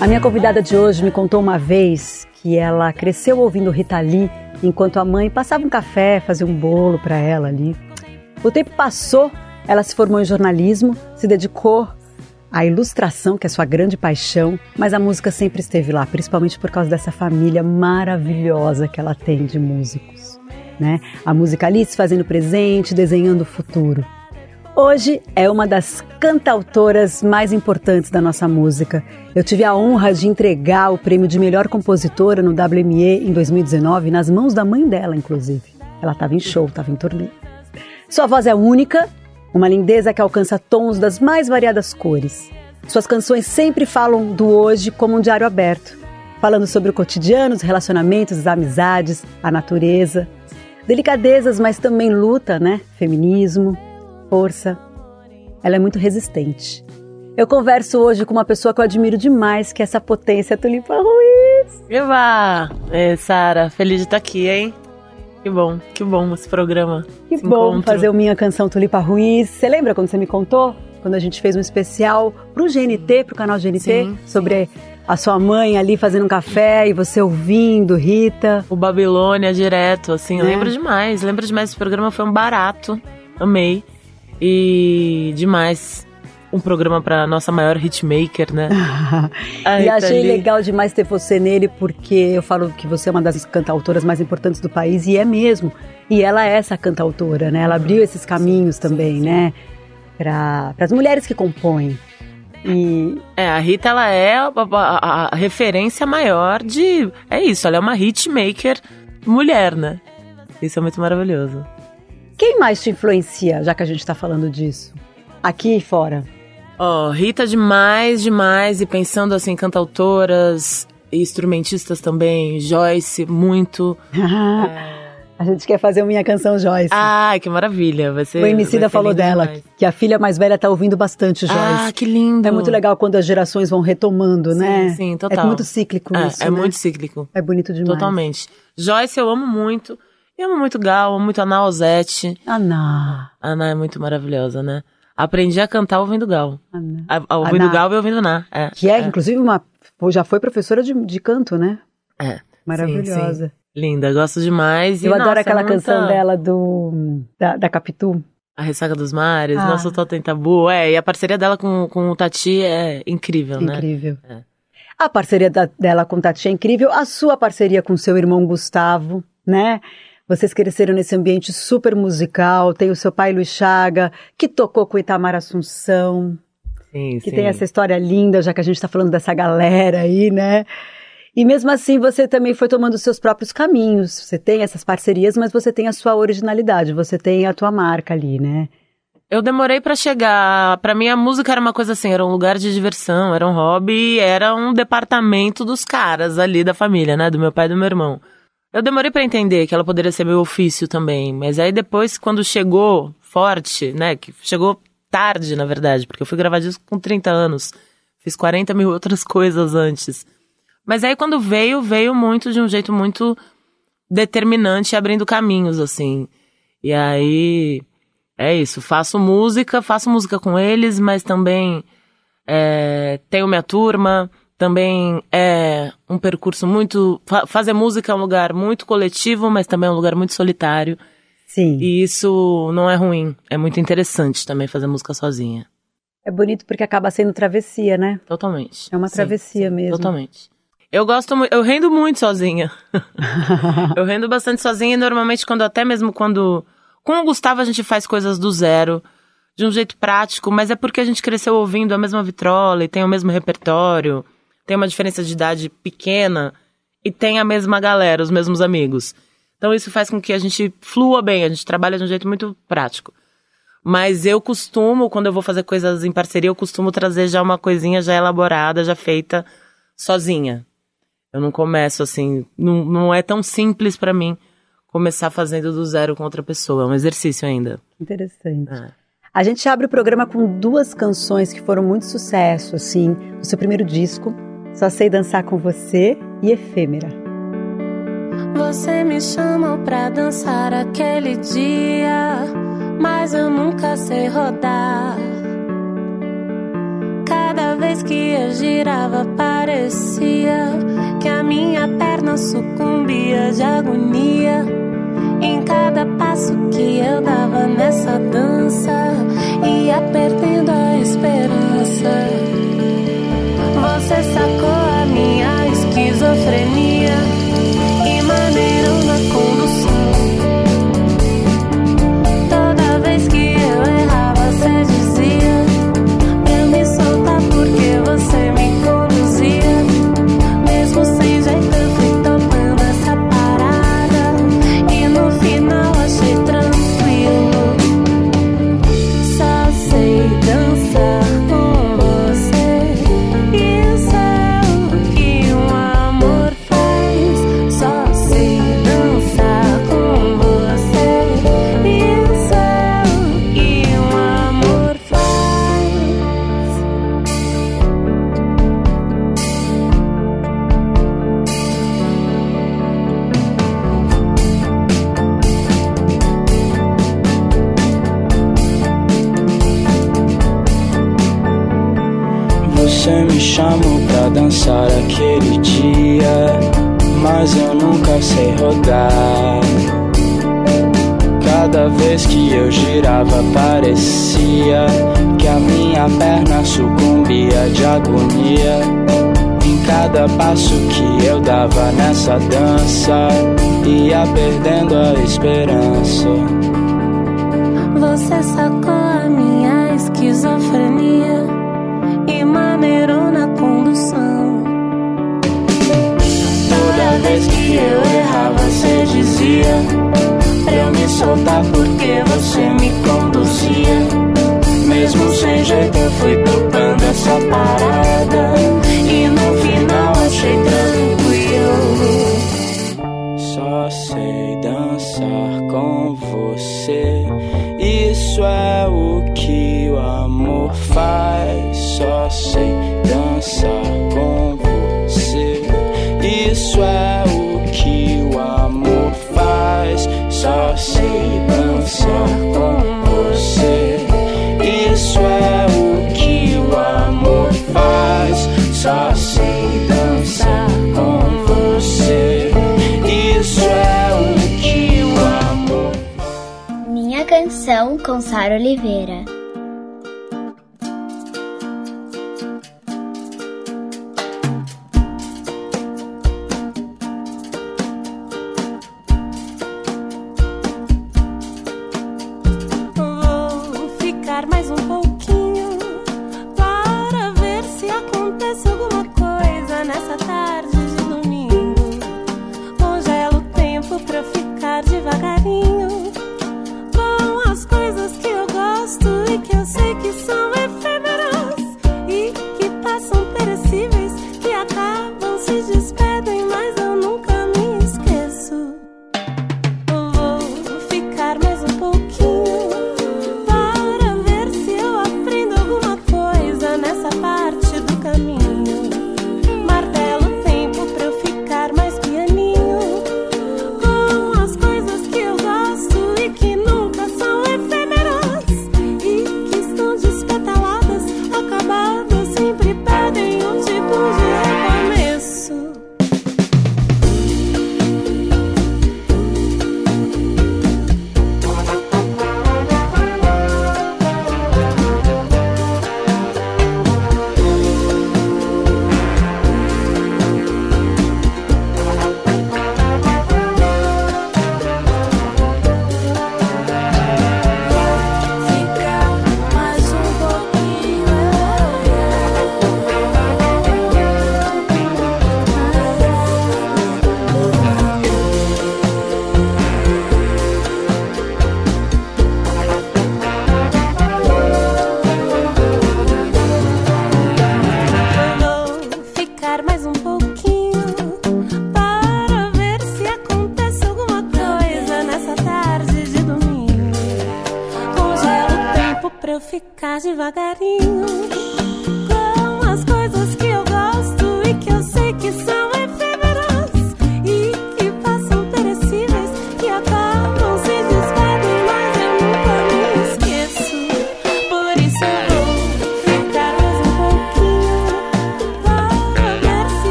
A minha convidada de hoje me contou uma vez que ela cresceu ouvindo Rita Lee enquanto a mãe passava um café, fazia um bolo para ela ali. O tempo passou, ela se formou em jornalismo, se dedicou à ilustração, que é sua grande paixão, mas a música sempre esteve lá, principalmente por causa dessa família maravilhosa que ela tem de músicos. Né? A música ali se fazendo presente, desenhando o futuro. Hoje é uma das cantautoras mais importantes da nossa música. Eu tive a honra de entregar o prêmio de melhor compositora no WME em 2019 nas mãos da mãe dela, inclusive. Ela estava em show, estava em turnê. Sua voz é única, uma lindeza que alcança tons das mais variadas cores. Suas canções sempre falam do hoje como um diário aberto, falando sobre o cotidiano, os relacionamentos, as amizades, a natureza. Delicadezas, mas também luta, né? Feminismo, força. Ela é muito resistente. Eu converso hoje com uma pessoa que eu admiro demais, que é essa potência Tulipa Ruiz. Eva! É, Sara, feliz de estar aqui, hein? Que bom, que bom esse programa. Que bom encontro. fazer o Minha Canção Tulipa Ruiz. Você lembra quando você me contou? Quando a gente fez um especial pro GNT, pro canal GNT, sim, sobre sim. a sua mãe ali fazendo um café e você ouvindo, Rita. O Babilônia direto, assim, é. lembro demais. Lembro demais, esse programa foi um barato. Amei. E demais um programa para nossa maior hitmaker, né? e achei legal demais ter você nele, porque eu falo que você é uma das cantautoras mais importantes do país, e é mesmo. E ela é essa cantautora, né? Ela abriu esses caminhos sim, também, sim, sim. né? Para as mulheres que compõem. E... É, a Rita, ela é a, a, a referência maior de... É isso, ela é uma hitmaker mulher, né? Isso é muito maravilhoso. Quem mais te influencia, já que a gente está falando disso? Aqui e fora? Ó, oh, Rita demais, demais. E pensando assim, cantautoras e instrumentistas também. Joyce, muito. é... A gente quer fazer Minha Canção Joyce. Ah, que maravilha. Vai ser, o Emicida falou dela, demais. que a filha mais velha tá ouvindo bastante Joyce. Ah, que lindo. É muito legal quando as gerações vão retomando, sim, né? Sim, total. É muito cíclico é, isso, É né? muito cíclico. É bonito demais. Totalmente. Joyce eu amo muito. Eu amo muito Gal, amo muito Ana Ozete. Ana. Ana é muito maravilhosa, né? Aprendi a cantar ouvindo Gal. Ana. A, ouvindo Ana. Gal e ouvindo Ná. É, que é, é, inclusive, uma. Já foi professora de, de canto, né? É. Maravilhosa. Sim, sim. Linda, gosto demais. Eu e, adoro nossa, aquela é muita... canção dela do. Da, da Capitu. A Ressaca dos Mares, ah. Nosso Totem Tabu. É, e a parceria dela com, com o Tati é incrível, incrível. né? Incrível. É. A parceria da, dela com o Tati é incrível. A sua parceria com seu irmão Gustavo, né? Vocês cresceram nesse ambiente super musical, tem o seu pai Luiz Chaga, que tocou com Itamar Assunção. Sim, que sim. tem essa história linda, já que a gente está falando dessa galera aí, né? E mesmo assim, você também foi tomando seus próprios caminhos. Você tem essas parcerias, mas você tem a sua originalidade, você tem a tua marca ali, né? Eu demorei para chegar. Para mim, a música era uma coisa assim, era um lugar de diversão, era um hobby, era um departamento dos caras ali da família, né? Do meu pai e do meu irmão. Eu demorei para entender que ela poderia ser meu ofício também, mas aí depois, quando chegou forte, né, que chegou tarde, na verdade, porque eu fui gravar disco com 30 anos, fiz 40 mil outras coisas antes. Mas aí quando veio, veio muito de um jeito muito determinante, abrindo caminhos, assim. E aí, é isso, faço música, faço música com eles, mas também é, tenho minha turma, também é um percurso muito. Fazer música é um lugar muito coletivo, mas também é um lugar muito solitário. Sim. E isso não é ruim. É muito interessante também fazer música sozinha. É bonito porque acaba sendo travessia, né? Totalmente. É uma travessia sim, mesmo. Totalmente. Eu gosto muito, eu rendo muito sozinha. eu rendo bastante sozinha e normalmente quando até mesmo quando com o Gustavo a gente faz coisas do zero, de um jeito prático, mas é porque a gente cresceu ouvindo a mesma vitrola e tem o mesmo repertório tem uma diferença de idade pequena e tem a mesma galera, os mesmos amigos. Então isso faz com que a gente flua bem, a gente trabalha de um jeito muito prático. Mas eu costumo, quando eu vou fazer coisas em parceria, eu costumo trazer já uma coisinha já elaborada, já feita sozinha. Eu não começo assim, não, não é tão simples para mim começar fazendo do zero com outra pessoa. É um exercício ainda. Interessante. É. A gente abre o programa com duas canções que foram muito sucesso, assim, no seu primeiro disco, Só Sei Dançar Com Você e Efêmera. Você me chamou pra dançar aquele dia, mas eu nunca sei rodar. Cada vez que eu girava, parecia que a minha perna sucumbia de agonia. Em cada passo que eu dava nessa dança, ia perdendo a esperança. Você sacou a minha esquizofrenia mas eu nunca sei rodar. Cada vez que eu girava, parecia que a minha perna sucumbia de agonia. Em cada passo que eu dava nessa dança, ia perdendo a esperança. Você sacou a minha esquizofrenia vez que eu errava, você dizia pra eu me soltar porque você me conduzia. Mesmo sem jeito, eu fui topando essa parada. E no final achei tranquilo. Só sei dançar com você. Isso é o Sara Oliveira.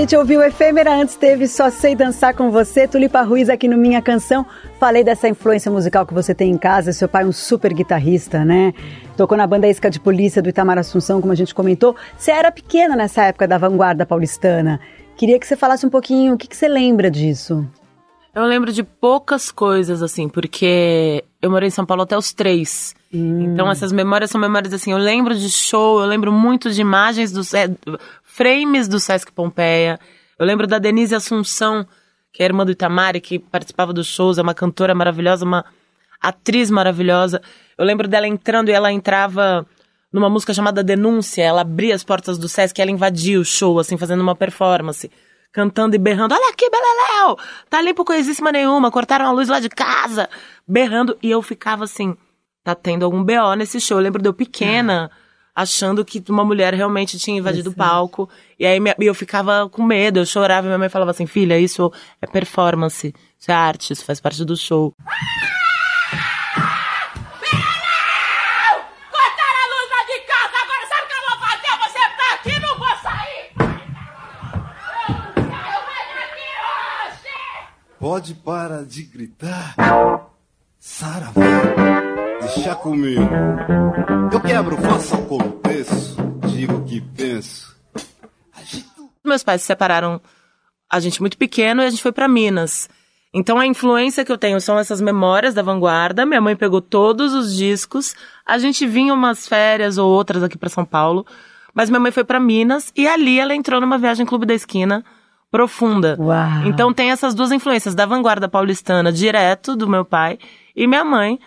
Gente ouviu Efêmera, antes teve Só Sei Dançar Com Você, Tulipa Ruiz aqui no Minha Canção. Falei dessa influência musical que você tem em casa, seu pai é um super guitarrista, né? Tocou na banda Isca de Polícia do Itamar Assunção, como a gente comentou. Você era pequena nessa época da vanguarda paulistana. Queria que você falasse um pouquinho, o que, que você lembra disso? Eu lembro de poucas coisas, assim, porque eu morei em São Paulo até os três. Então essas memórias são memórias assim, eu lembro de show, eu lembro muito de imagens dos é, frames do Sesc Pompeia. Eu lembro da Denise Assunção, que é irmã do Itamari, que participava dos shows, é uma cantora maravilhosa, uma atriz maravilhosa. Eu lembro dela entrando e ela entrava numa música chamada Denúncia, ela abria as portas do Sesc ela invadia o show, assim, fazendo uma performance. Cantando e berrando, olha aqui, Beleléu! Tá limpo coisíssima nenhuma, cortaram a luz lá de casa! Berrando, e eu ficava assim, tá tendo algum BO nesse show. Eu lembro de eu pequena, achando que uma mulher realmente tinha invadido o palco. E aí minha- eu ficava com medo, eu chorava e minha mãe falava assim, filha, isso é performance, isso é arte, isso faz parte do show. Cortaram a luz lá de casa, agora sabe o que eu vou fazer? Você tá aqui, não vou sair! Eu saio mais daqui hoje! Pode parar de gritar. Sara, vai. Deixa comigo. Eu quebro, faço o contexto. Digo o que penso. Meus pais se separaram a gente muito pequeno e a gente foi pra Minas. Então a influência que eu tenho são essas memórias da vanguarda. Minha mãe pegou todos os discos. A gente vinha umas férias ou outras aqui pra São Paulo, mas minha mãe foi pra Minas e ali ela entrou numa viagem Clube da Esquina profunda. Uau. Então tem essas duas influências da vanguarda paulistana direto do meu pai e minha mãe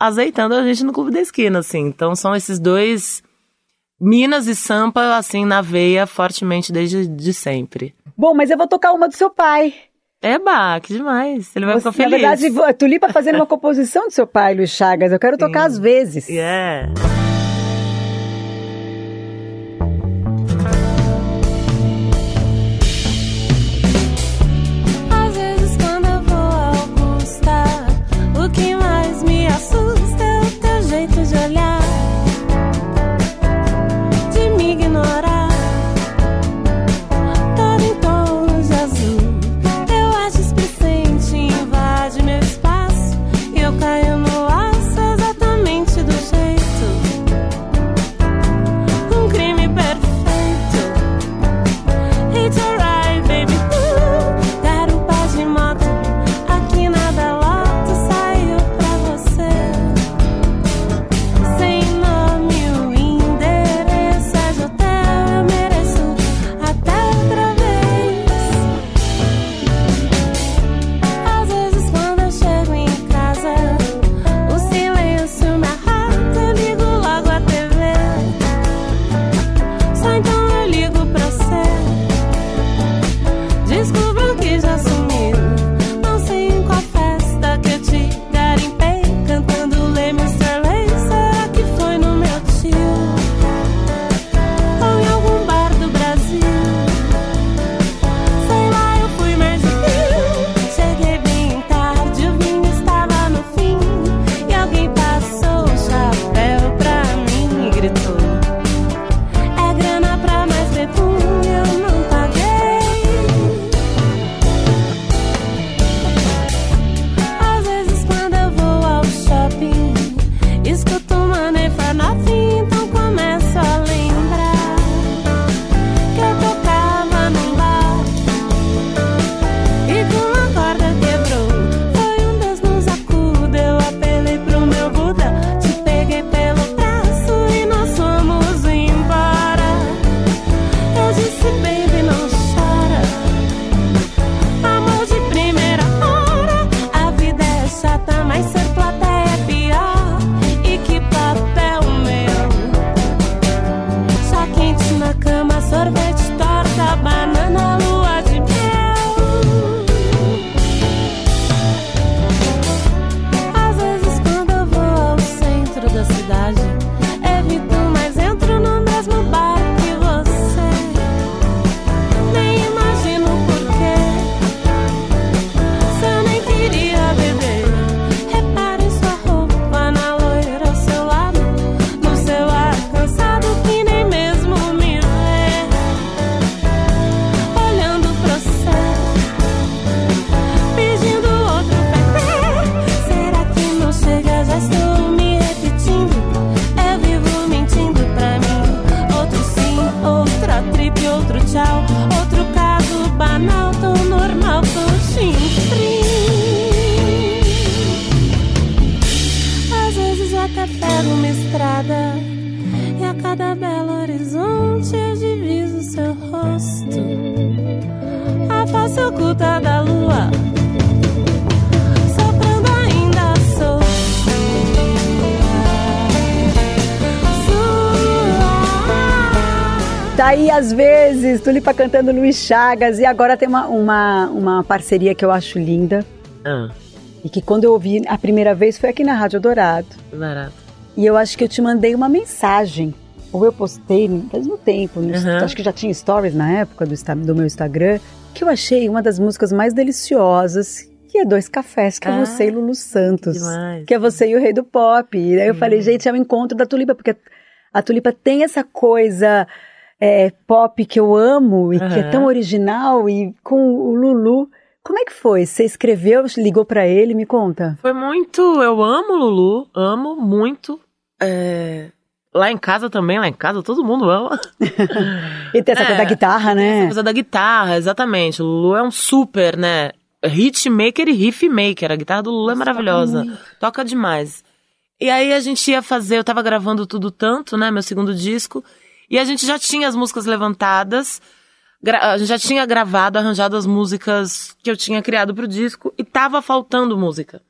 azeitando a gente no Clube da Esquina, assim. Então são esses dois Minas e Sampa assim na veia fortemente desde de sempre. Bom, mas eu vou tocar uma do seu pai. Eba, que demais. Ele vai Você, ficar na feliz. verdade, vo- a Tulipa fazendo uma composição do seu pai, Luiz Chagas. Eu quero tocar às vezes. Yeah. Tulipa cantando Luiz Chagas e agora tem uma, uma, uma parceria que eu acho linda Ah, e que quando eu ouvi a primeira vez foi aqui na Rádio Dourado. E eu acho que eu te mandei uma mensagem. Ou eu postei no mesmo tempo. Uhum. Acho que já tinha stories na época do, do meu Instagram. Que eu achei uma das músicas mais deliciosas. Que é Dois Cafés, que é Ah, você e Lulu Santos. demais. Que é você e o Rei do Pop. E aí eu falei, gente, é o encontro da Tulipa. Porque a Tulipa tem essa coisa é, pop que eu amo. E que é tão original. E com o Lulu... Como é que foi? Você escreveu, ligou pra ele? Me conta. Foi muito. Eu amo Lulu, amo muito. É, Lá em casa também, lá em casa todo mundo ama. E tem essa coisa É, da guitarra, Essa né? coisa da guitarra, exatamente. O Lulu é um super, né? Hitmaker e riff maker. A guitarra do Lulu é maravilhosa. Toca demais. E aí a gente ia fazer, eu tava gravando tudo tanto, né? Meu segundo disco. E a gente já tinha as músicas levantadas. a gente já tinha gravado, arranjado as músicas que eu tinha criado pro disco. E tava faltando música.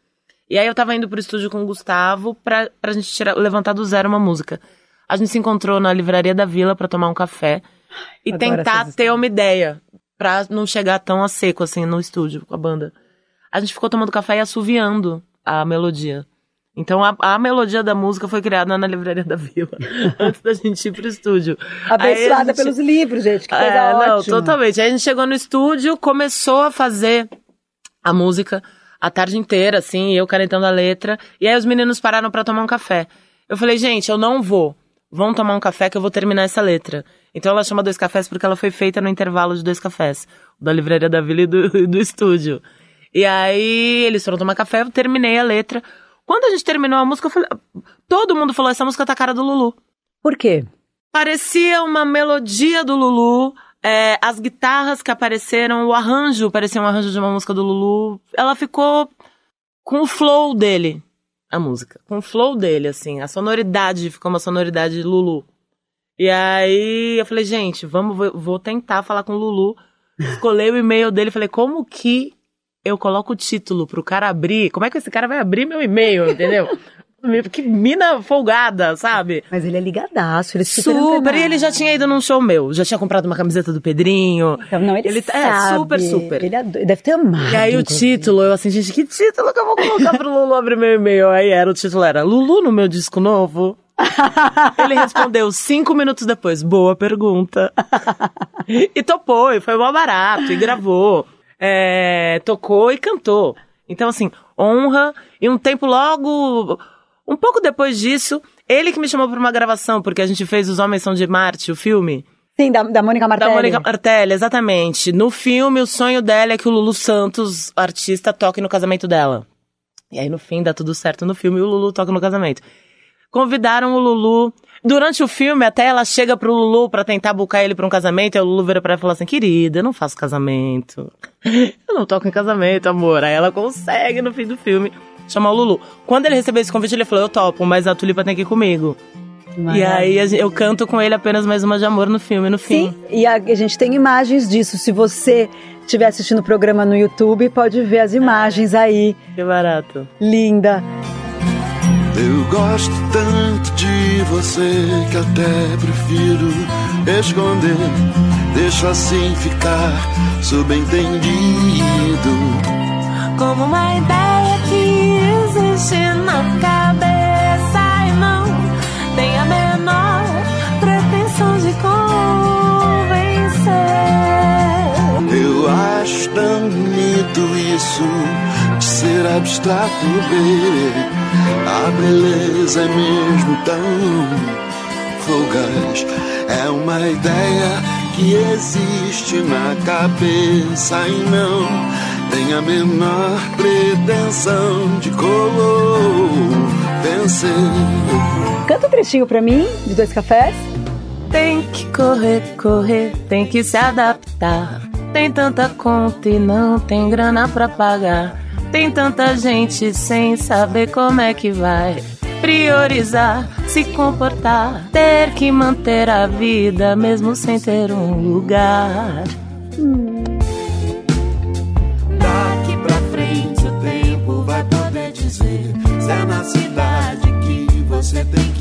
E aí eu tava indo pro estúdio com o Gustavo pra, pra gente tirar, levantar do zero uma música. A gente se encontrou na livraria da Vila pra tomar um café e Adoro tentar ter uma ideia pra não chegar tão a seco assim no estúdio com a banda. A gente ficou tomando café e assoviando a melodia. Então a, a melodia da música foi criada na livraria da Vila antes da gente ir pro estúdio. Abençoada gente- pelos livros, gente. Que coisa é, não, ótima. totalmente. Aí a gente chegou no estúdio, começou a fazer a música a tarde inteira, assim, eu calentando a letra. E aí os meninos pararam pra tomar um café. Eu falei, gente, eu não vou. Vão tomar um café que eu vou terminar essa letra. Então ela chama Dois Cafés porque ela foi feita no intervalo de Dois Cafés. Da livraria da Vila e do, e do estúdio. E aí eles foram tomar café, eu terminei a letra. Quando a gente terminou a música, eu falei, todo mundo falou, essa música tá a cara do Lulu. Por quê? Parecia uma melodia do Lulu. é, as guitarras que apareceram, o arranjo, parecia um arranjo de uma música do Lulu. Ela ficou com o flow dele, a música. Com o flow dele, assim. A sonoridade ficou uma sonoridade Lulu. E aí eu falei, gente, vamos, vou, tentar falar com o Lulu. Escolhi o e-mail dele, falei, como que eu coloco o título pro cara abrir? Como é que esse cara vai abrir meu e-mail, entendeu? que mina folgada, sabe? Mas ele é ligadaço, ele é super Super, e ele já tinha ido num show meu, já tinha comprado uma camiseta do Pedrinho. Então, não, ele, Ele tá- sabe. é, super, super. Ele ado- deve ter amado. E aí o título, eu assim, gente, que título que eu vou colocar pro Lulu abrir meu e-mail? Aí era, o título era Lulu no meu disco novo. Ele respondeu cinco minutos depois, boa pergunta. e topou, e foi mó barato, e gravou. É, tocou e cantou. Então, assim, honra. E um tempo logo, um pouco depois disso, ele que me chamou pra uma gravação, porque a gente fez Os Homens São de Marte, o filme. Sim, da, da Mônica Martelli. Da Mônica Martelli, exatamente. No filme, o sonho dela é que o Lulu Santos, artista, toque no casamento dela. E aí, no fim, dá tudo certo no filme e o Lulu toca no casamento. Convidaram o Lulu. Durante o filme, até ela chega pro Lulu pra tentar buscar ele pra um casamento, e o Lulu vira pra ela e fala assim, querida, eu não faço casamento. Eu não toco em casamento, amor. Aí ela consegue, no fim do filme, chamar o Lulu. Quando ele recebeu esse convite, ele falou, eu topo, mas a Tulipa tem que ir comigo. E aí eu canto com ele apenas mais uma de amor no filme, no fim. Sim, e a, a gente tem imagens disso. Se você estiver assistindo o programa no YouTube, pode ver as imagens aí. Que barato. Linda. Eu gosto tanto de você que até prefiro esconder. Deixo assim ficar subentendido. Como uma ideia que ser abstrato, baby. A beleza é mesmo tão fugaz. É uma ideia que existe na cabeça e não tem a menor pretensão de convencer. Canta um trechinho pra mim, de Dois Cafés. Tem que correr, correr, tem que se adaptar. Tem tanta conta e não tem grana pra pagar. Tem tanta gente sem saber como é que vai. priorizar, se comportar, ter que manter a vida mesmo sem ter um lugar. Daqui pra frente o tempo vai poder dizer Se é na cidade que você tem que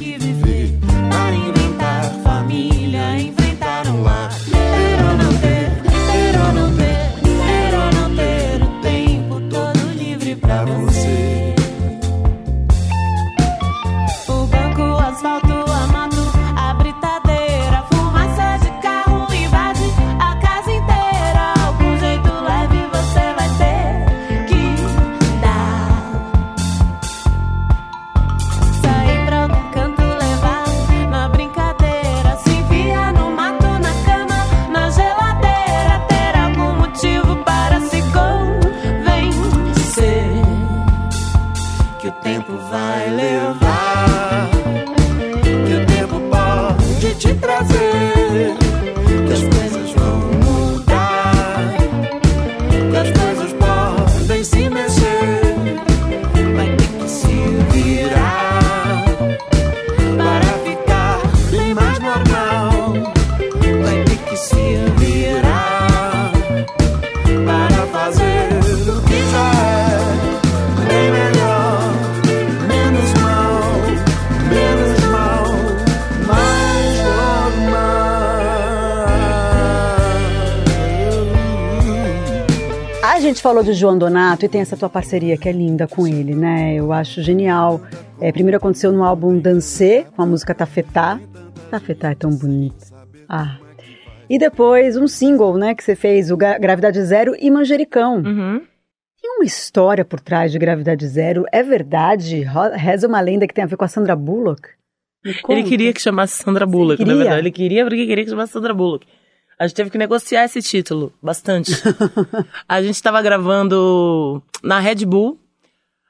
falou de João Donato e tem essa tua parceria que é linda com ele, né? Eu acho genial. É, primeiro aconteceu no álbum Dancê, com a música Tafetá. Tafetá é tão bonita. Ah. E depois um single, né, que você fez, o Gra- Gravidade Zero e Manjericão. Uhum. Tem uma história por trás de Gravidade Zero? É verdade? Reza uma lenda que tem a ver com a Sandra Bullock? Ele queria que chamasse Sandra Bullock, na verdade. Ele queria porque queria que chamasse Sandra Bullock. A gente teve que negociar esse título, bastante. a gente tava gravando na Red Bull.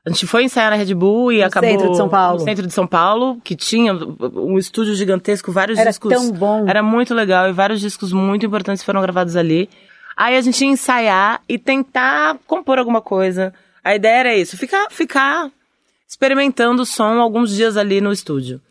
A gente foi ensaiar na Red Bull e No acabou... centro de São Paulo. No centro de São Paulo, que tinha um estúdio gigantesco, vários Era discos... tão bom. Era muito legal e vários discos muito importantes foram gravados ali. Aí a gente ia ensaiar e tentar compor alguma coisa. A ideia era isso, ficar, ficar experimentando o som alguns dias ali no estúdio.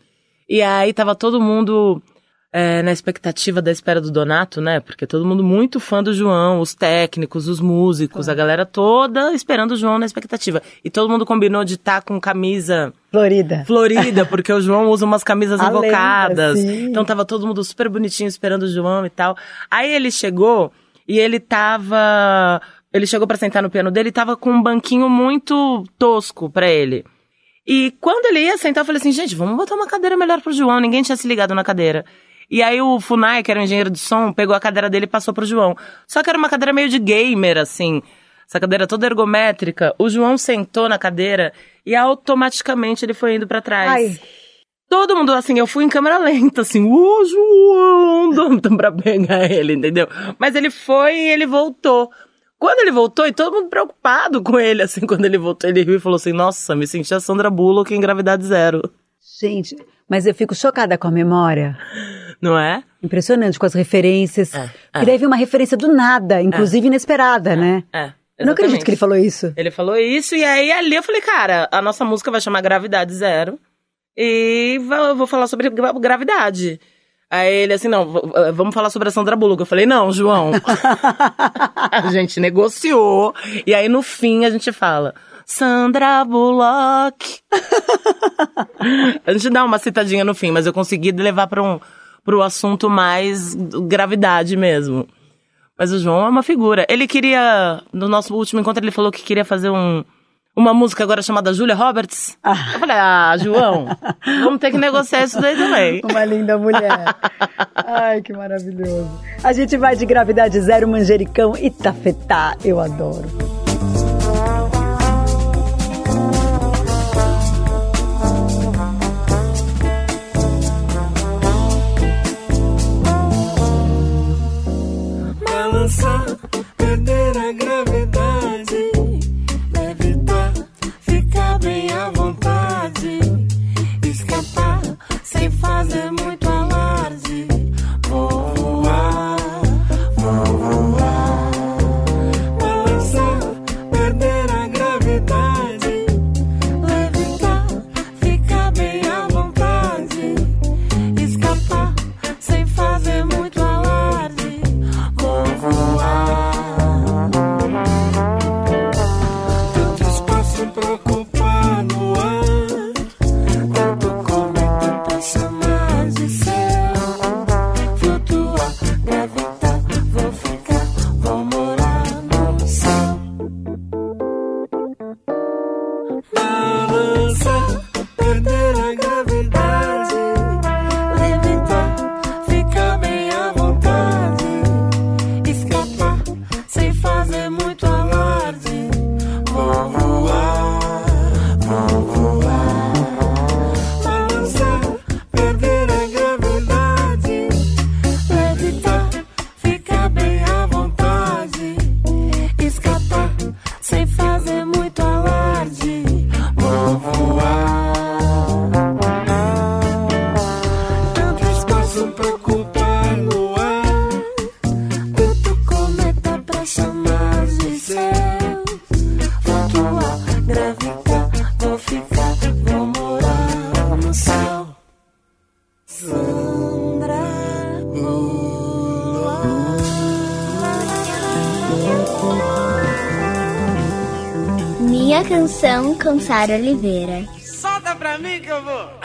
E aí tava todo mundo é, na expectativa da espera do Donato, né? Porque todo mundo muito fã do João, os técnicos, os músicos, a galera toda esperando o João na expectativa. E todo mundo combinou de estar com camisa Florida. florida, porque o João usa umas camisas A invocadas. Então tava todo mundo super bonitinho esperando o João e tal. Aí ele chegou e ele tava. Ele chegou pra sentar no piano dele e tava com um banquinho muito tosco pra ele. E quando ele ia sentar, eu falei assim, gente, vamos botar uma cadeira melhor pro João. Ninguém tinha se ligado na cadeira. E aí o Funai, que era o engenheiro de som, pegou a cadeira dele e passou pro João. Só que era uma cadeira meio de gamer, assim. Essa cadeira toda ergométrica. O João sentou na cadeira e automaticamente ele foi indo pra trás. Ai, Todo mundo, assim, eu fui em câmera lenta, assim, ô João, dando pra pegar ele, entendeu? Mas ele foi e ele voltou. Quando ele voltou, e todo mundo preocupado com ele, assim, quando ele voltou, ele riu e falou assim, nossa, me senti a Sandra Bullock em Gravidade Zero. Gente, mas eu fico chocada com a memória. Não é? Impressionante com as referências. É, E daí veio uma referência do nada, inclusive inesperada, né? É. Eu não acredito que ele falou isso. Ele falou isso, e aí ali eu falei, cara, a nossa música vai chamar Gravidade Zero. E eu vou falar sobre gra- gravidade. Aí ele assim, não, vamos falar sobre a Sandra Bullock. Eu falei, não, João. a gente negociou. E aí no fim a gente fala, Sandra Bullock. a gente dá uma citadinha no fim, mas eu consegui levar para um pro assunto mais gravidade mesmo. Mas o João é uma figura. Ele queria, no nosso último encontro, ele falou que queria fazer um, uma música agora chamada Julia Roberts. Eu falei, ah, João, vamos ter que negociar isso daí também. Uma linda mulher. Ai, que maravilhoso. A gente vai de gravidade zero, manjericão e tafetá. Eu adoro. Balançar, perder a gravidade, Sara Oliveira. Solta pra mim que eu vou.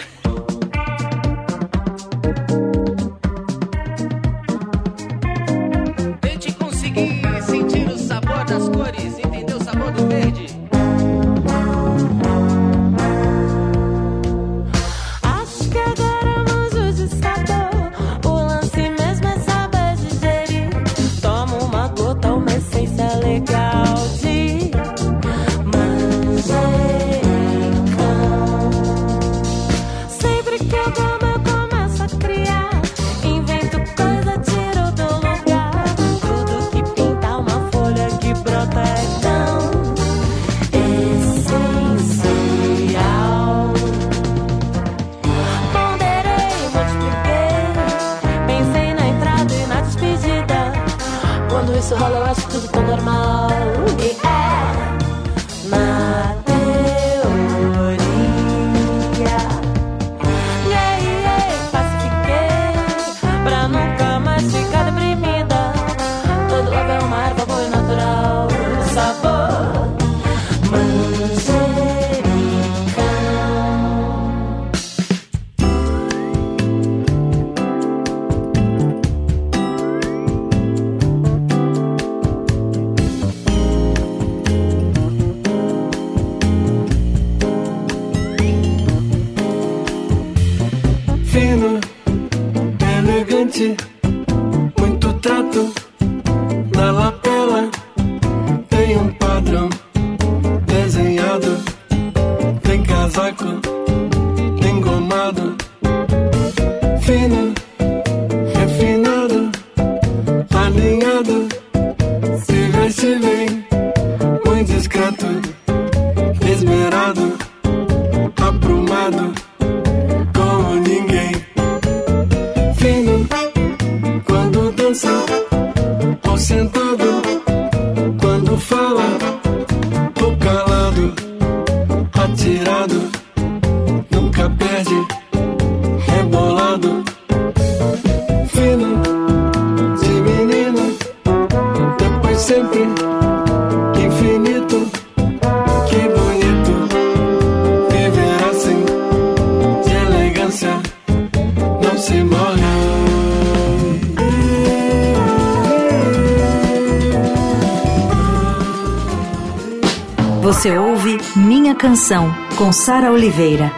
Canção, com Sara Oliveira.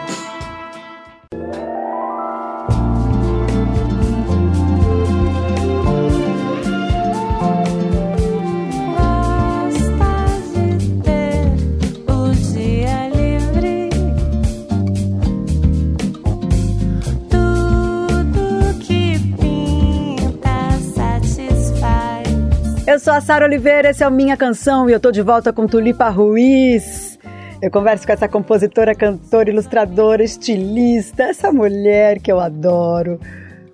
Gosta de ter o dia livre. Tudo que pinta satisfaz. Eu sou a Sara Oliveira, esse é o Minha Canção e eu tô de volta com Tulipa Ruiz. Eu converso com essa compositora, cantora, ilustradora, estilista, essa mulher que eu adoro.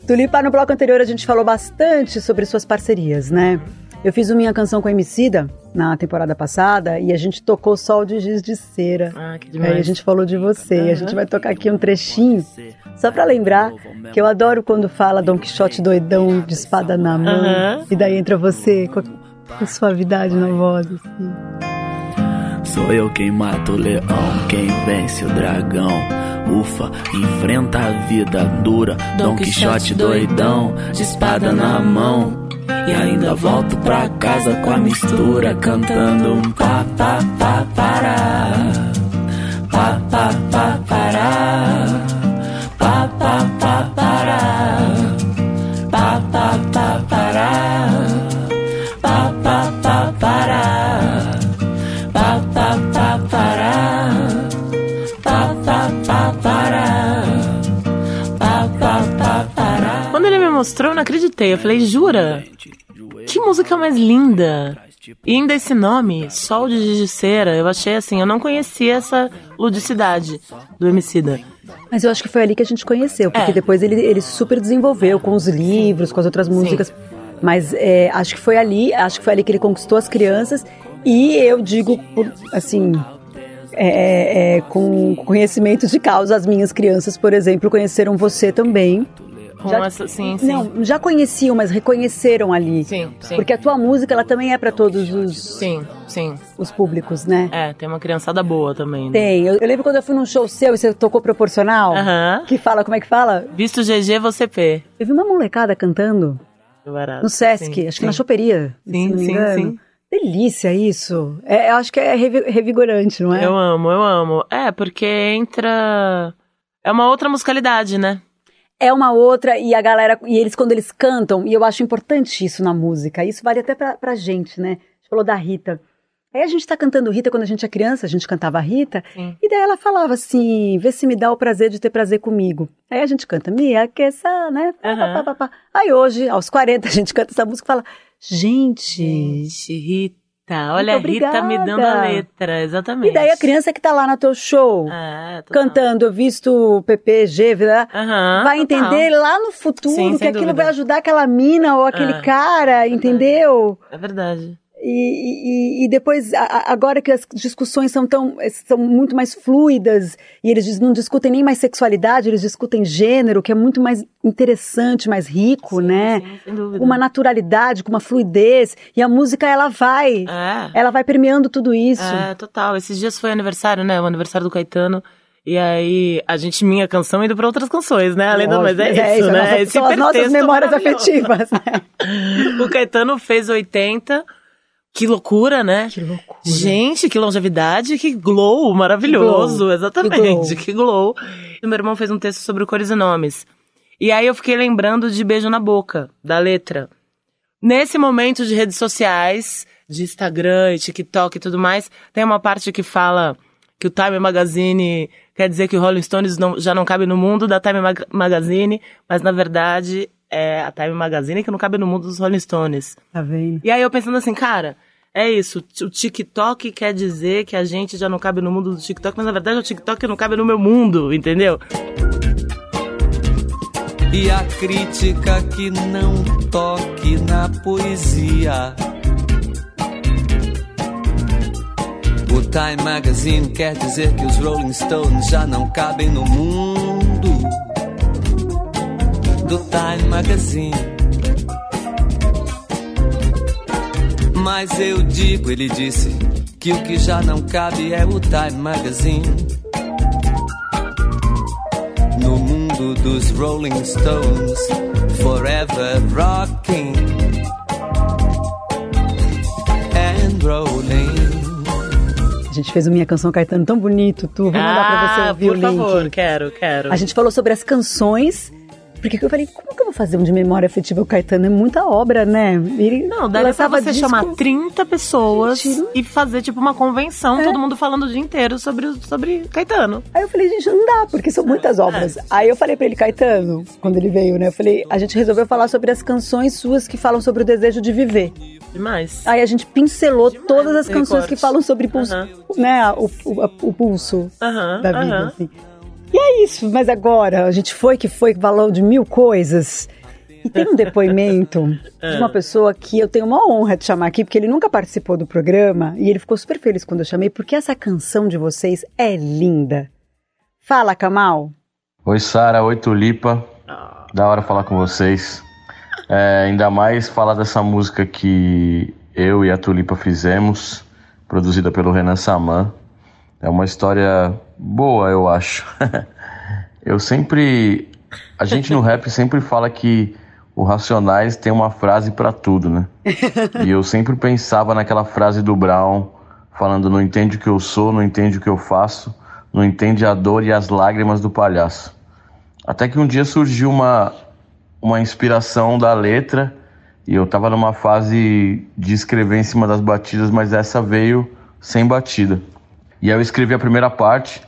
Tulipa, no bloco anterior a gente falou bastante sobre suas parcerias, né? Eu fiz o Minha Canção com a Emicida na temporada passada e a gente tocou Sol de Giz de Cera. Ah, que Aí demais. a gente falou de você e a gente vai tocar aqui um trechinho só pra lembrar que eu adoro quando fala Dom Quixote doidão de espada na mão Aham. e daí entra você com, com suavidade na voz assim. Sou eu quem mata o leão, quem vence o dragão. Ufa, enfrenta a vida dura. Dom Quixote doidão, de espada na mão. E ainda volto pra casa com a mistura, cantando um pá pá pá pará. Pá pá pá pará. Pá pá pá pará. Mostrou, eu não acreditei. Eu falei, jura? Que música mais linda! E ainda esse nome, Sol de Giz de Cera, eu achei assim, eu não conhecia essa ludicidade do Emicida. Mas eu acho que foi ali que a gente conheceu, porque É. depois ele, ele super desenvolveu com os livros, com as outras músicas. Mas é, acho que foi ali, acho que foi ali que ele conquistou as crianças. E eu digo, por- assim, é, é, com conhecimento de causa, as minhas crianças, por exemplo, conheceram você também. Com Já- essa, sim, sim. Não, já conheciam, mas reconheceram ali. Sim, sim. Porque a tua música, ela também é para todos os, Sim, sim. os públicos, né? É, tem uma criançada boa também. né? Tem. Eu, eu lembro quando eu fui num show seu e você tocou proporcional. Aham. Que fala, como é que fala? Visto GG, você P. Eu vi uma molecada cantando Barato. no Sesc, Sim, acho que na choperia. Sim, se não me sim, engano. sim. Delícia isso. É, eu acho que é revi- revigorante, não é? Eu amo, eu amo. É, porque entra. É uma outra musicalidade, né? É uma outra, e a galera, e eles quando eles cantam, e eu acho importante isso na música, isso vale até pra, pra gente, né? A gente falou da Rita. Aí a gente tá cantando Rita quando a gente é criança, a gente cantava Rita, Sim. e daí ela falava assim, vê se me dá o prazer de ter prazer comigo. Aí a gente canta, me aqueça, né? Pá, pá, pá. Aí hoje, aos 40, a gente canta essa música e fala, gente... Gente, Rita. Olha Muito a Rita me dando a letra, exatamente. E daí a criança que tá lá no teu show, É, total. cantando, eu visto o PPG, né? Aham, vai total. entender lá no futuro Sim, que aquilo dúvida. vai ajudar aquela mina ou aquele É, cara, entendeu? É verdade. E, e- e depois, agora que as discussões são, tão, são muito mais fluidas e eles não discutem nem mais sexualidade, eles discutem gênero, que é muito mais interessante, mais rico, né? Sim, sem dúvida. Uma naturalidade, com uma fluidez. E a música, ela vai. É. Ela vai permeando tudo isso. É, total. Esses dias foi aniversário, né? O aniversário do Caetano. E aí, a gente, minha canção indo pra outras canções, né? Além do mas Lógico, é, isso, né? nossa- Esse são as nossas memórias afetivas, né? O Caetano fez 80. Que loucura, né? Que loucura. Gente, que longevidade, que glow maravilhoso, Que glow, exatamente, que que glow. E meu irmão fez um texto sobre cores e nomes. E aí eu fiquei lembrando de Beijo na Boca, da letra. Nesse momento de redes sociais, de Instagram TikTok e tudo mais, tem uma parte que fala que o Time Magazine quer dizer que o Rolling Stones não- já não cabe no mundo da Time Mag- Magazine, mas na verdade é a Time Magazine que não cabe no mundo dos Rolling Stones. Tá vendo? E aí eu pensando assim, cara, é isso. O TikTok quer dizer que a gente já não cabe no mundo do TikTok, mas na verdade o TikTok não cabe no meu mundo, entendeu? E a crítica que não toque na poesia. O Time Magazine quer dizer que os Rolling Stones já não cabem no mundo do Time Magazine. Mas eu digo, ele disse, que o que já não cabe é o Time Magazine. No mundo dos Rolling Stones, forever rocking and rolling. A gente fez o Minha Canção Caetano tão bonito, tu. Vou mandar pra você ah, ouvir por o link. favor, quero, quero. A gente falou sobre as canções, porque eu falei, como que eu vou fazer um de memória afetiva o Caetano? É muita obra, né? Ele Não, daria pra você disco- chamar 30 pessoas Gente, e fazer tipo uma convenção, É. todo mundo falando o dia inteiro sobre, sobre Caetano. Aí eu falei, gente, não dá, porque são muitas obras. Aí eu falei pra ele, Caetano, quando ele veio, né? Eu falei, a gente resolveu falar sobre as canções suas que falam sobre o desejo de viver. Demais. Aí a gente pincelou todas as canções Recorte. que falam sobre pulso, Aham. né? O, o, o pulso Aham, da vida, aham. assim. E é isso, mas agora, a gente foi que foi, falou de mil coisas. E tem um depoimento de uma pessoa que eu tenho uma honra de chamar aqui, porque ele nunca participou do programa e ele ficou super feliz quando eu chamei, porque essa canção de vocês é linda. Fala, Kamal. Oi, Sara. Oi, Tulipa. Da hora falar com vocês. É, ainda mais falar dessa música que eu e a Tulipa fizemos, produzida pelo Renan Saman. É uma história boa, eu acho. eu sempre. A gente no rap sempre fala que o Racionais tem uma frase pra tudo, né? E eu sempre pensava naquela frase do Brown, falando: não entende o que eu sou, não entende o que eu faço, não entende a dor e as lágrimas do palhaço. Até que um dia surgiu uma, uma inspiração da letra e eu tava numa fase de escrever em cima das batidas, mas essa veio sem batida. E aí eu escrevi a primeira parte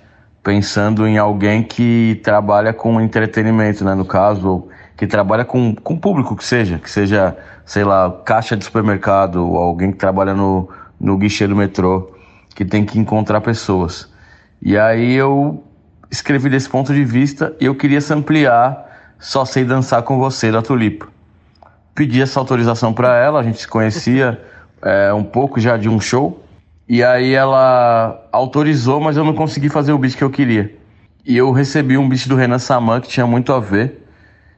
pensando em alguém que trabalha com entretenimento, né? No caso, que trabalha com, com público que seja, que seja, sei lá, caixa de supermercado, ou alguém que trabalha no, no guichê do metrô, que tem que encontrar pessoas. E aí eu escrevi desse ponto de vista e eu queria se ampliar Só Sei Dançar Com Você, da Tulipa. Pedi essa autorização para ela, a gente se conhecia é, um pouco já de um show, e aí ela autorizou, mas eu não consegui fazer o beat que eu queria. E eu recebi um beat do Renan Saman que tinha muito a ver.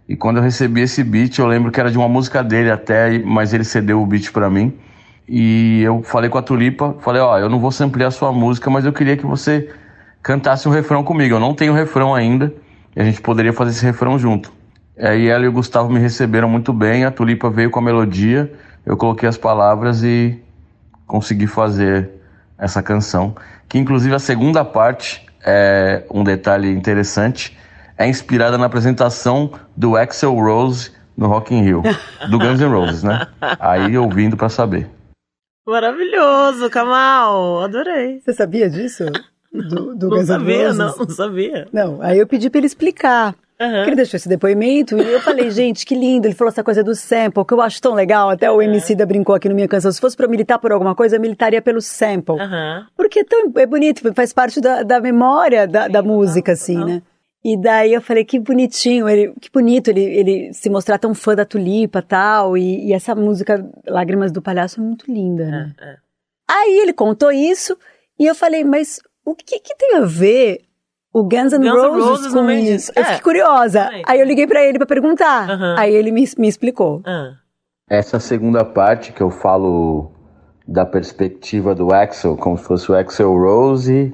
E quando eu recebi esse beat, eu lembro que era de uma música dele até, mas ele cedeu o beat para mim. E eu falei com a Tulipa, falei, ó, eu não vou samplear a sua música, mas eu queria que você cantasse um refrão comigo. Eu não tenho refrão ainda, e a gente poderia fazer esse refrão junto. Aí ela e o Gustavo me receberam muito bem, a Tulipa veio com a melodia, eu coloquei as palavras e consegui fazer essa canção. Que inclusive a segunda parte é um detalhe interessante, é inspirada na apresentação do Axel Rose no Rock in Rio, do Guns N' Roses, né? Aí ouvindo pra saber. Maravilhoso, Kamal. Adorei. Você sabia disso? Do, do Não Guns N' sabia, Roses? não, não sabia. Não, aí eu pedi pra ele explicar. Que ele deixou esse depoimento e eu falei, gente, que lindo. Ele falou essa coisa do sample, que eu acho tão legal. Até o MC da brincou aqui no Minha Canção. Se fosse pra eu militar por alguma coisa, eu militaria pelo sample. Aham. Porque é, tão, é bonito, faz parte da, da memória da, da música, assim, né? E daí eu falei, que bonitinho, ele, que bonito ele, ele se mostrar tão fã da Tulipa tal, e, e essa música Lágrimas do Palhaço é muito linda, né? Aí ele contou isso, e eu falei, mas o que, que tem a ver o Guns N' Roses, Roses com isso? disso. Eu É. fiquei curiosa. Aí eu liguei pra ele pra perguntar. Aham. Aí ele me, me explicou. Essa segunda parte que eu falo da perspectiva do Axel, como se fosse o Axel Rose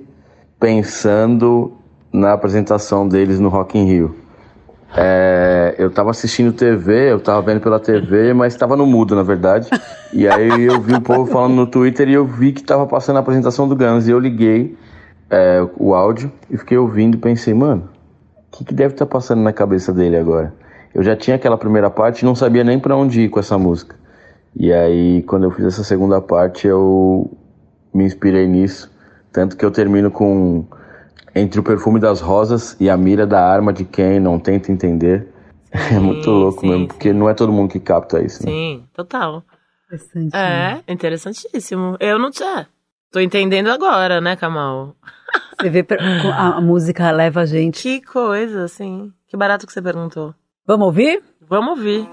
pensando na apresentação deles no Rock in Rio. É, eu tava assistindo TV, eu tava vendo pela TV, mas tava no mudo, na verdade. E aí eu vi o povo falando no Twitter e eu vi que tava passando a apresentação do Guns. E eu liguei é, o áudio e fiquei ouvindo e pensei, mano, o que, que deve estar passando na cabeça dele agora? Eu já tinha aquela primeira parte e não sabia nem pra onde ir com essa música. E aí, quando eu fiz essa segunda parte, eu me inspirei nisso. Tanto que eu termino com Entre o perfume das rosas e a mira da arma de quem não tenta entender. é muito louco mesmo, porque não é todo mundo que capta isso. Né? Sim, total. Interessante. É, interessantíssimo. Eu não tinha. Tô entendendo agora, né, Kamal? Você vê, pra- a, a música leva a gente. Que coisa, assim. Que barato que você perguntou. Vamos ouvir? Vamos ouvir.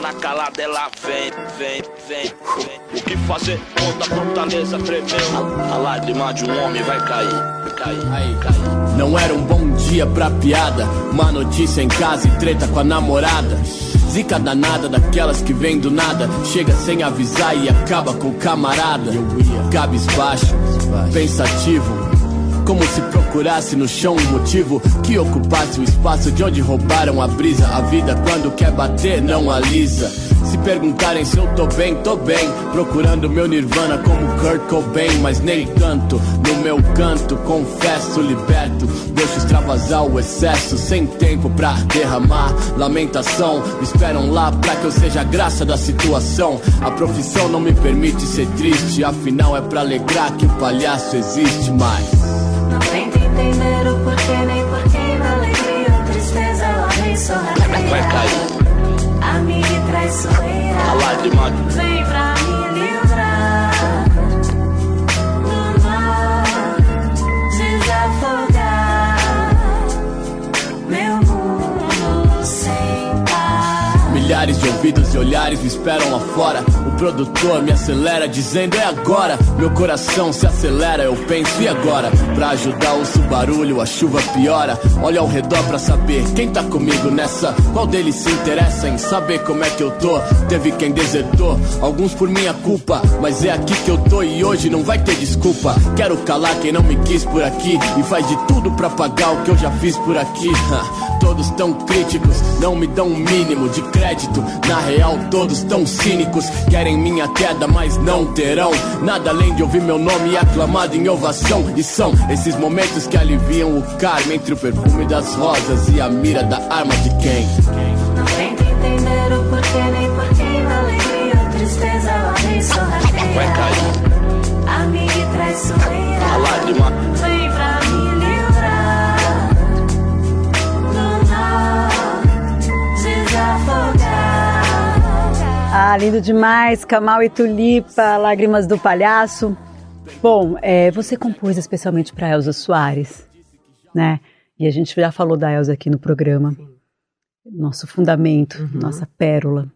Na calada ela vem, vem, vem, vem. O que fazer quando a fortaleza tremeu? A lágrima de um homem vai cair, cair, cair. Não era um bom dia pra piada. Má notícia em casa e treta com a namorada. Zica danada daquelas que vem do nada. Chega sem avisar e acaba com o camarada. Cabisbaixo, pensativo. Como se procurasse no chão um motivo que ocupasse o espaço de onde roubaram a brisa. A vida quando quer bater não alisa. Se perguntarem se eu tô bem, tô bem. Procurando meu nirvana como Kurt Cobain, mas nem canto. No meu canto, confesso, liberto. Deixo extravasar o excesso, sem tempo pra derramar lamentação. Me esperam lá pra que eu seja a graça da situação. A profissão não me permite ser triste, afinal é pra alegrar que o palhaço existe mais. Não tenta entender o porquê nem porquê na alegria ou tristeza ela vem sorrateira. Vai cair. Amiga e traiçoeira. A lágrima Vem pra me livrar do mar, desafogar meu mundo sem par. Milhares de ouvidos e olhares me esperam lá fora. O produtor me acelera, dizendo é agora. Meu coração se acelera, eu penso e agora? Pra ajudar o barulho, a chuva piora. Olha ao redor pra saber quem tá comigo nessa. Qual deles se interessa em saber como é que eu tô? Teve quem desertou, alguns por minha culpa. Mas é aqui que eu tô e hoje não vai ter desculpa. Quero calar quem não me quis por aqui e faz de tudo pra pagar o que eu já fiz por aqui. Todos tão críticos, não me dão um mínimo de crédito. Na real, todos tão cínicos. Querem minha queda, mas não terão nada além de ouvir meu nome aclamado em ovação. E são esses momentos que aliviam o karma entre o perfume das rosas e a mira da arma de quem. Não tenta entender o porquê nem porquê na alegria ou tristeza ela vem sorrateira. vai cair. Amiga e traiçoeira. A lágrima Ah, lindo demais. Kamal e Tulipa, Lágrimas do Palhaço. Bom, é, você compôs especialmente para Elza Soares, né? E a gente já falou da Elza aqui no programa. Nosso fundamento, nossa pérola.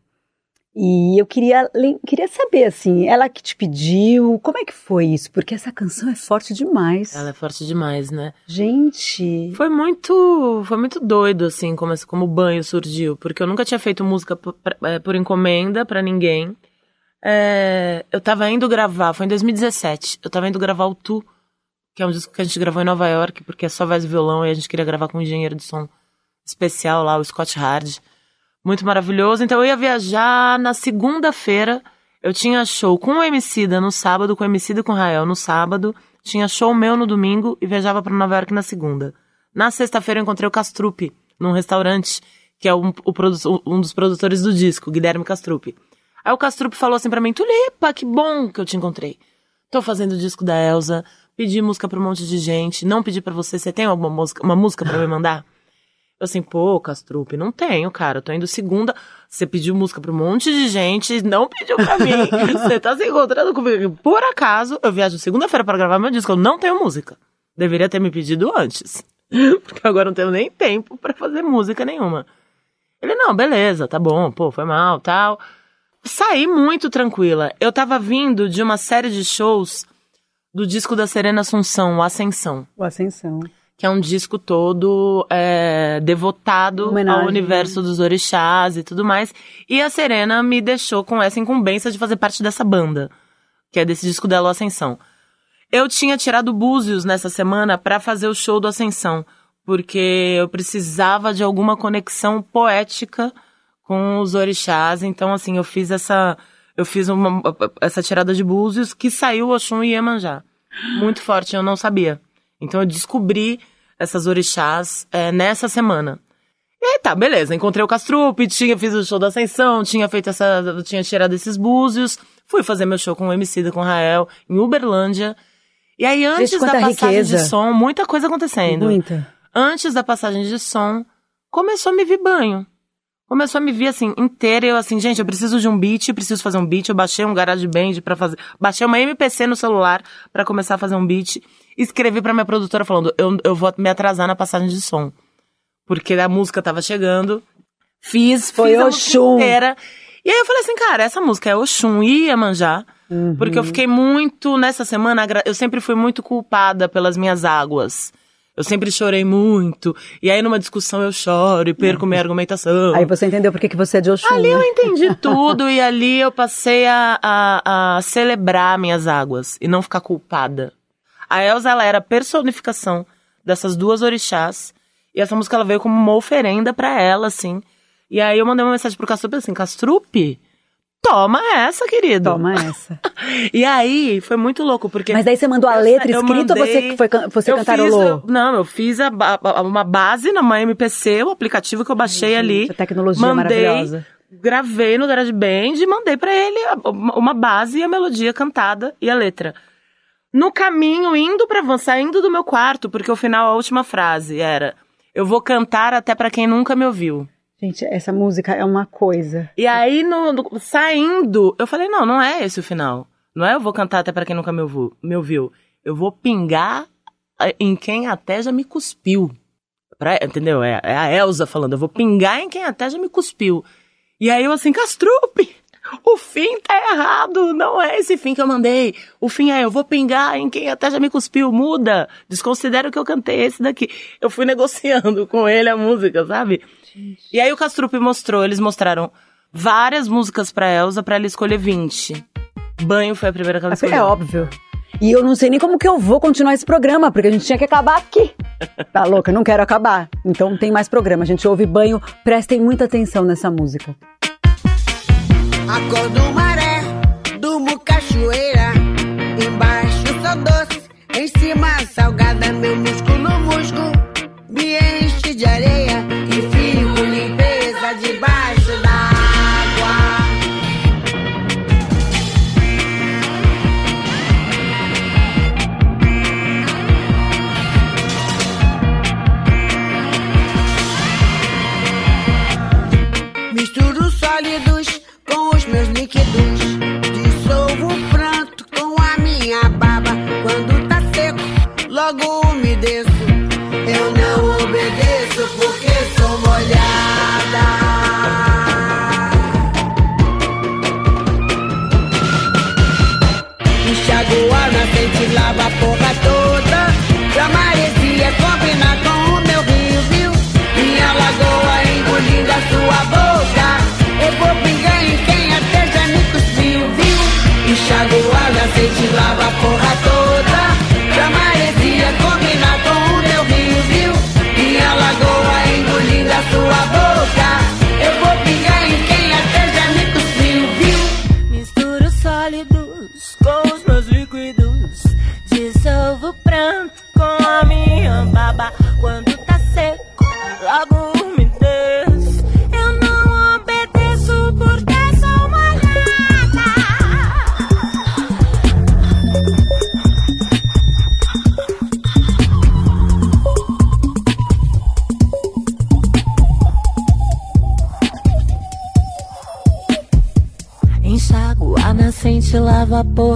E eu queria, queria saber, assim, ela que te pediu, como é que foi isso? Porque essa canção é forte demais. Ela é forte demais, né? Gente. Foi muito, foi muito doido assim, como como o banho surgiu, porque eu nunca tinha feito música por, eh, por encomenda pra ninguém. É, eu tava indo gravar, foi em 2017. Eu tava indo gravar o Tu, que é um disco que a gente gravou em Nova York, porque é só voz e violão e a gente queria gravar com um engenheiro de som especial lá, o Scott Hard. Muito maravilhoso. Então eu ia viajar na segunda-feira. Eu tinha show com o Emicida no sábado, com o Emicida e com o Rael no sábado. Tinha show meu no domingo e viajava pra Nova York na segunda. Na sexta-feira eu encontrei o Castrupe num restaurante, que é um, o um dos produtores do disco, Guilherme Castrupe. Aí o Castrupe falou assim pra mim, Tulipa, que bom que eu te encontrei. Tô fazendo o disco da Elsa, pedi música pra um monte de gente, não pedi pra você, você tem alguma música, uma música pra me mandar? Eu assim, pô, Castrupe, não tenho, cara. Eu tô indo segunda. Você pediu música pra um monte de gente, não pediu pra mim. Você tá se encontrando comigo. Por acaso, eu viajo segunda-feira pra gravar meu disco. Eu não tenho música. Deveria ter me pedido antes. Porque agora não tenho nem tempo pra fazer música nenhuma. Ele, não, beleza, tá bom, pô, foi mal, tal. Saí muito tranquila. Eu tava vindo de uma série de shows do disco da Serena Assunção, o Ascensão O Ascensão. Que é um disco todo é, devotado Homenagem, ao universo dos orixás e tudo mais. E a Serena me deixou com essa incumbência de fazer parte dessa banda, que é desse disco dela, o Ascensão. Eu tinha tirado Búzios nessa semana pra fazer o show do Ascensão, porque eu precisava de alguma conexão poética com os orixás. Então, assim, eu fiz essa, eu fiz uma, essa tirada de Búzios que saiu Oxum e Iemanjá. Muito forte, eu não sabia. Então eu descobri essas orixás é, nessa semana. E aí tá, beleza. Encontrei o Castrupe, tinha, fiz o show da Ascensão, tinha feito essa. tinha tirado esses búzios. Fui fazer meu show com o MC com o Rael, em Uberlândia. E aí, antes da quanta passagem riqueza. de som, muita coisa acontecendo. Muita. Antes da passagem de som, começou a me vir banho. Começou a me vir assim, inteira, eu assim, gente, eu preciso de um beat, preciso fazer um beat, eu baixei um GarageBand pra fazer, baixei uma MPC no celular pra começar a fazer um beat, escrevi pra minha produtora falando, eu, eu vou me atrasar na passagem de som. Porque a música tava chegando, fiz, Foi fiz a Oxum. inteira. E aí eu falei assim, cara, essa música é Oxum e Iemanjá, porque eu fiquei muito, nessa semana, eu sempre fui muito culpada pelas minhas águas. Eu sempre chorei muito. E aí, numa discussão, eu choro e perco minha argumentação. Aí você entendeu por que que você é de Oxum, Ali eu né? entendi tudo e ali eu passei a, a, a celebrar minhas águas e não ficar culpada. A Elsa, ela era a personificação dessas duas orixás e essa música ela veio como uma oferenda pra ela, assim. E aí eu mandei uma mensagem pro Castrupe assim, Castrupe, toma essa, querido. Toma essa. E aí foi muito louco, porque... Mas daí você mandou a eu- letra eu escrita ou você mandei- foi você eu cantarolou? fiz- eu- não, eu fiz a a- uma base numa MPC, o aplicativo que eu baixei ali. a tecnologia mandei, maravilhosa. Gravei no GarageBand e mandei pra ele uma base e a melodia cantada e a letra. No caminho, indo pra van, saindo do meu quarto, porque o final, a última frase era: Eu vou cantar até pra quem nunca me ouviu. Gente, essa música é uma coisa. E aí, no, no- saindo, eu falei, não, não é esse o final. Não é eu vou cantar até pra quem nunca me ouviu. Me ouviu. Eu vou pingar eh, em quem até já me cuspiu. Pra- entendeu? É, é a Elsa falando, eu vou pingar em quem até já me cuspiu. E aí eu assim, Castrupe, o fim tá errado, não é esse fim que eu mandei. O fim é, eu vou pingar em quem até já me cuspiu, muda, desconsidera o que eu cantei, esse daqui. Eu fui negociando com ele a música, sabe? E aí o Castrupe mostrou, eles mostraram várias músicas pra Elsa pra ela escolher 20. Banho foi a primeira que ela escolheu. É óbvio. E eu não sei nem como que eu vou continuar esse programa, porque a gente tinha que acabar aqui. Tá louca? Eu não quero acabar. Então tem mais programa. A gente ouve banho. Prestem muita atenção nessa música. Acordo maré, durmo cachoeira. Embaixo sou doce, em cima salgada. Meu músculo musgo me enche de areia. E fico limpeza quando tá seco. Logo nascente,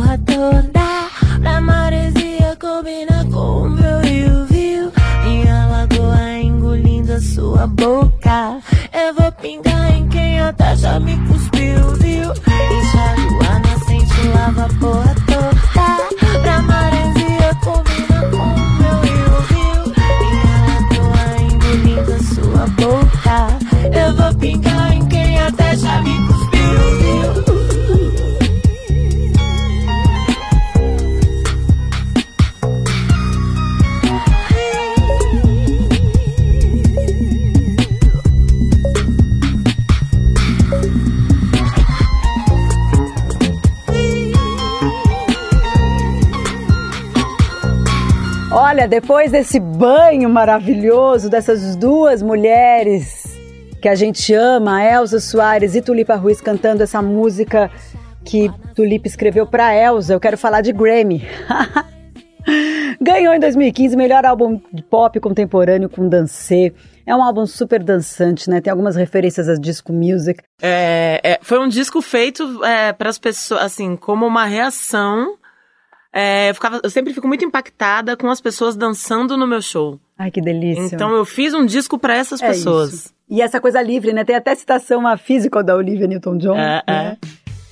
Olha, depois desse banho maravilhoso dessas duas mulheres que a gente ama, Elza Soares e Tulipa Ruiz cantando essa música que Tulipa escreveu para Elza, eu quero falar de Grammy. Ganhou em 2015 melhor álbum de pop contemporâneo com Dancê. É um álbum super dançante, né? Tem algumas referências a disco music. É, é, foi um disco feito para as pessoas, assim, como uma reação. É, eu, ficava, eu sempre fico muito impactada com as pessoas dançando no meu show. Ai, que delícia. Então eu fiz um disco para essas É pessoas. isso. E essa coisa livre, né? Tem até citação a física da Olivia Newton-John. É, né?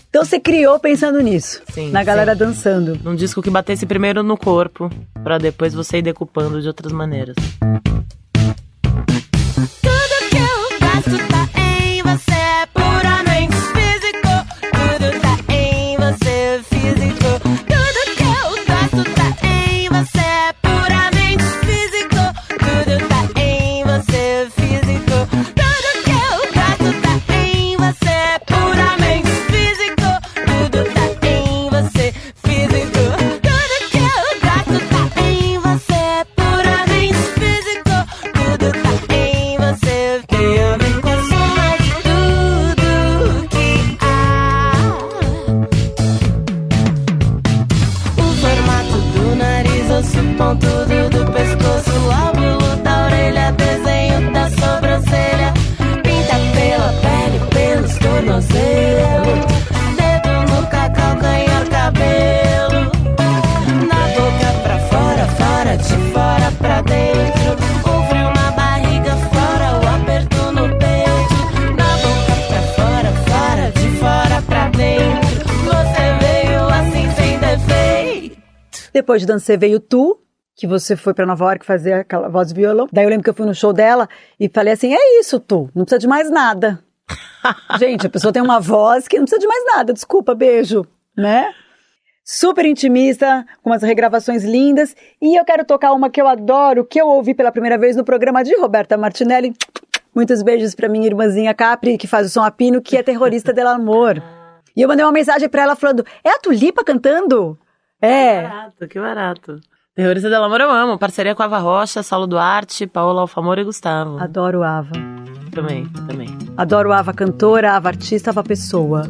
Então você criou pensando nisso, Sim, na galera sim. dançando. Um disco que batesse primeiro no corpo, pra depois você ir decupando de outras maneiras. Depois de Dancê veio Tu, que você foi pra Nova York fazer aquela voz e violão. Daí eu lembro que eu fui no show dela e falei assim: é isso, Tu, não precisa de mais nada. Gente, a pessoa tem uma voz que não precisa de mais nada, desculpa, beijo, né? Super intimista, com umas regravações lindas. E eu quero tocar uma que eu adoro, que eu ouvi pela primeira vez no programa de Roberta Martinelli. Muitos beijos pra minha irmãzinha Capri, que faz o som a pino, que é terrorista del amor. E eu mandei uma mensagem pra ela falando: É a Tulipa cantando? É. Barato, que barato. Terrorista del Amor eu amo. Parceria com Ava Rocha, Saulo Duarte, Paola Alfamor e Gustavo. Adoro Ava. Também, também. Adoro Ava cantora, Ava artista, Ava pessoa.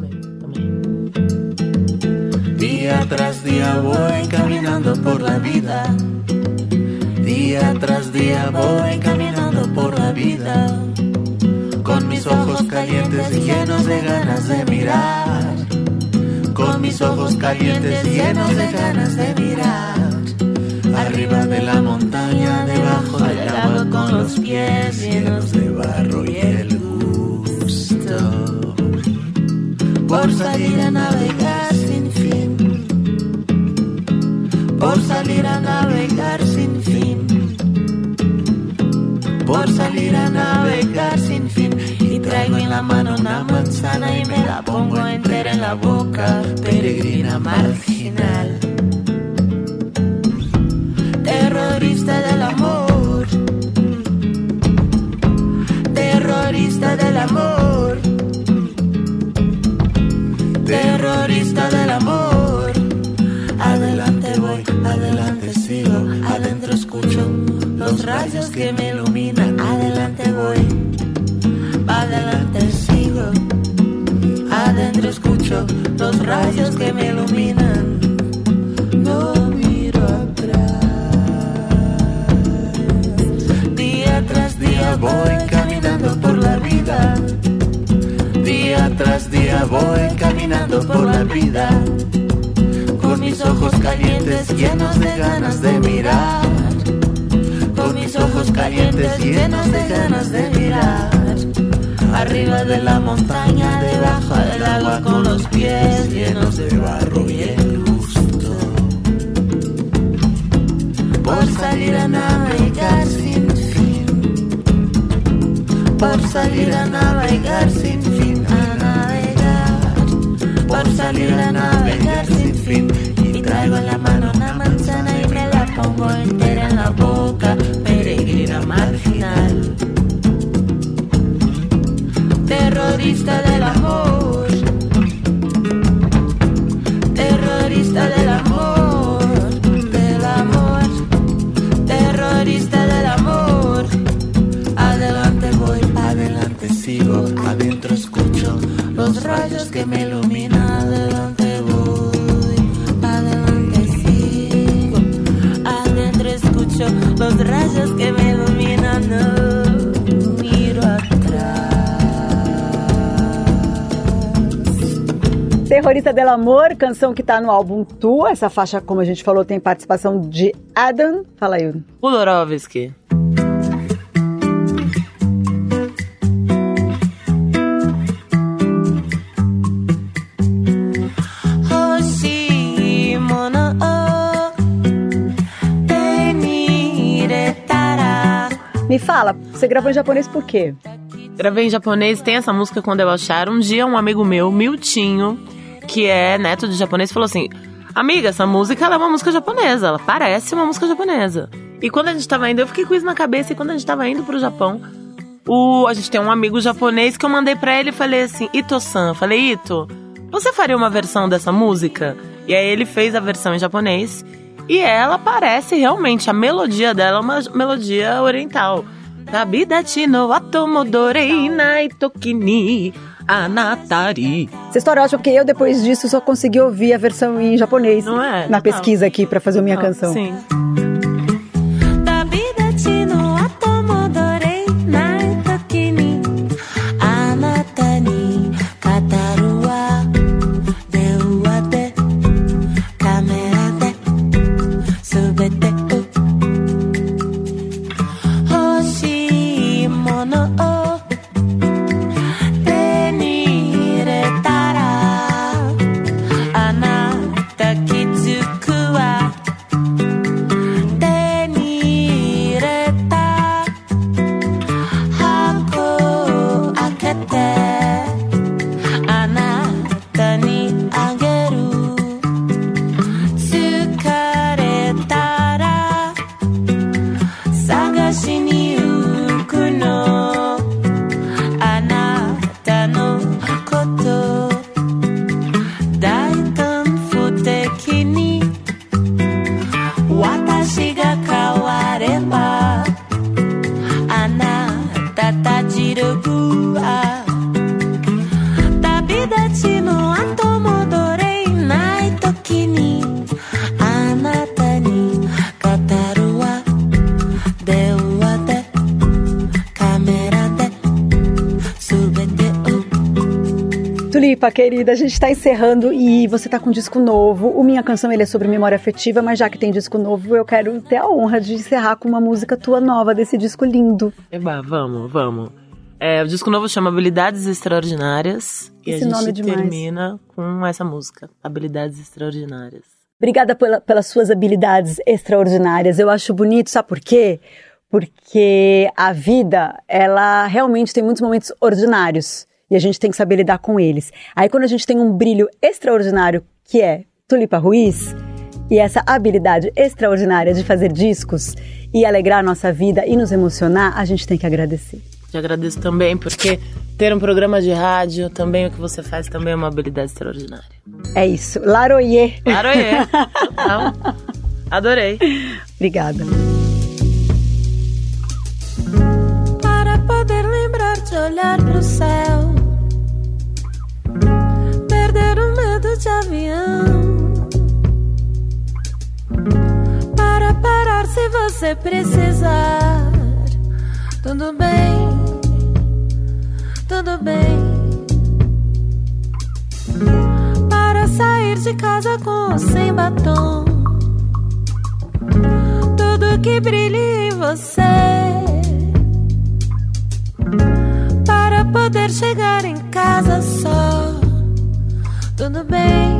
Día tras día voy caminando por la vida. Día tras día voy caminando por la vida. Con mis ojos calientes y llenos de ganas de mirar. Con mis ojos calientes llenos de ganas de mirar. Arriba de la montaña, debajo del agua con los pies llenos de barro y el gusto. Por salir a navegar sin fin, por salir a navegar sin fin, por salir a navegar sin fin. Y traigo en la mano una manzana y me la pongo entera en la boca, peregrina marginal. Terrorista del amor, terrorista del amor, terrorista del amor. Adelante voy, adelante sigo, adentro escucho los rayos que me los rayos que me iluminan. No miro atrás. Día tras día voy caminando por la vida. Día tras día voy caminando por la vida. Con mis ojos calientes llenos de ganas de mirar. Con mis ojos calientes llenos de ganas de mirar. Arriba de la montaña, debajo del agua, con los pies llenos de barro y el gusto. Por salir a navegar sin fin. Por salir a navegar sin fin. A navegar. Por salir a navegar sin fin. Y traigo en la mano una manzana y me la pongo entera Terrorista del amor. Terrorista del amor. Del amor. Terrorista del amor. Adelante voy, adelante sigo. Adentro escucho los rayos que me iluminan. Terrorista del Amor, canção que tá no álbum Tu. Essa faixa, como a gente falou, tem participação de Adam. Fala aí. Teniretara. Me fala, você gravou em japonês por quê? Gravei em japonês, tem essa música com Debochar. Um dia um amigo meu, Miltinho, que é neto de japonês, falou assim: Amiga, essa música é uma música japonesa, ela parece uma música japonesa. E quando a gente tava indo, eu fiquei com isso na cabeça, e quando a gente tava indo pro Japão, o, a gente tem um amigo japonês que eu mandei pra ele e falei assim: Ito-san, falei, Ito, você faria uma versão dessa música? E aí ele fez a versão em japonês. E ela parece realmente, a melodia dela é uma melodia oriental. Tabidachi no atomodorei anatari. Essa história é ótima, porque eu, depois disso, só consegui ouvir a versão em japonês. Não é? Na pesquisa aqui pra fazer a minha Não, canção. Sim. Tulipa, querida, a gente está encerrando e você está com um disco novo. O Minha Canção ele é sobre memória afetiva, mas já que tem disco novo, eu quero ter a honra de encerrar com uma música tua nova desse disco lindo. Eba, vamos, vamos. É, o disco novo chama Habilidades Extraordinárias e Esse a gente é termina com essa música, Habilidades Extraordinárias. Obrigada pela- pelas suas habilidades extraordinárias. Eu acho bonito, sabe por quê? Porque a vida, ela realmente tem muitos momentos ordinários e a gente tem que saber lidar com eles. Aí quando a gente tem um brilho extraordinário, que é Tulipa Ruiz, e essa habilidade extraordinária de fazer discos e alegrar a nossa vida e nos emocionar, a gente tem que agradecer. Te agradeço também, porque ter um programa de rádio, também o que você faz, também é uma habilidade extraordinária. É isso. Laroyer. Laroyer. Total. Adorei. Obrigada. Para poder lembrar de olhar pro céu, perder o medo de avião. Para parar se você precisar, tudo bem, tudo bem. Para sair de casa com ou sem batom, tudo que brilha em você para poder chegar em casa só. Tudo bem,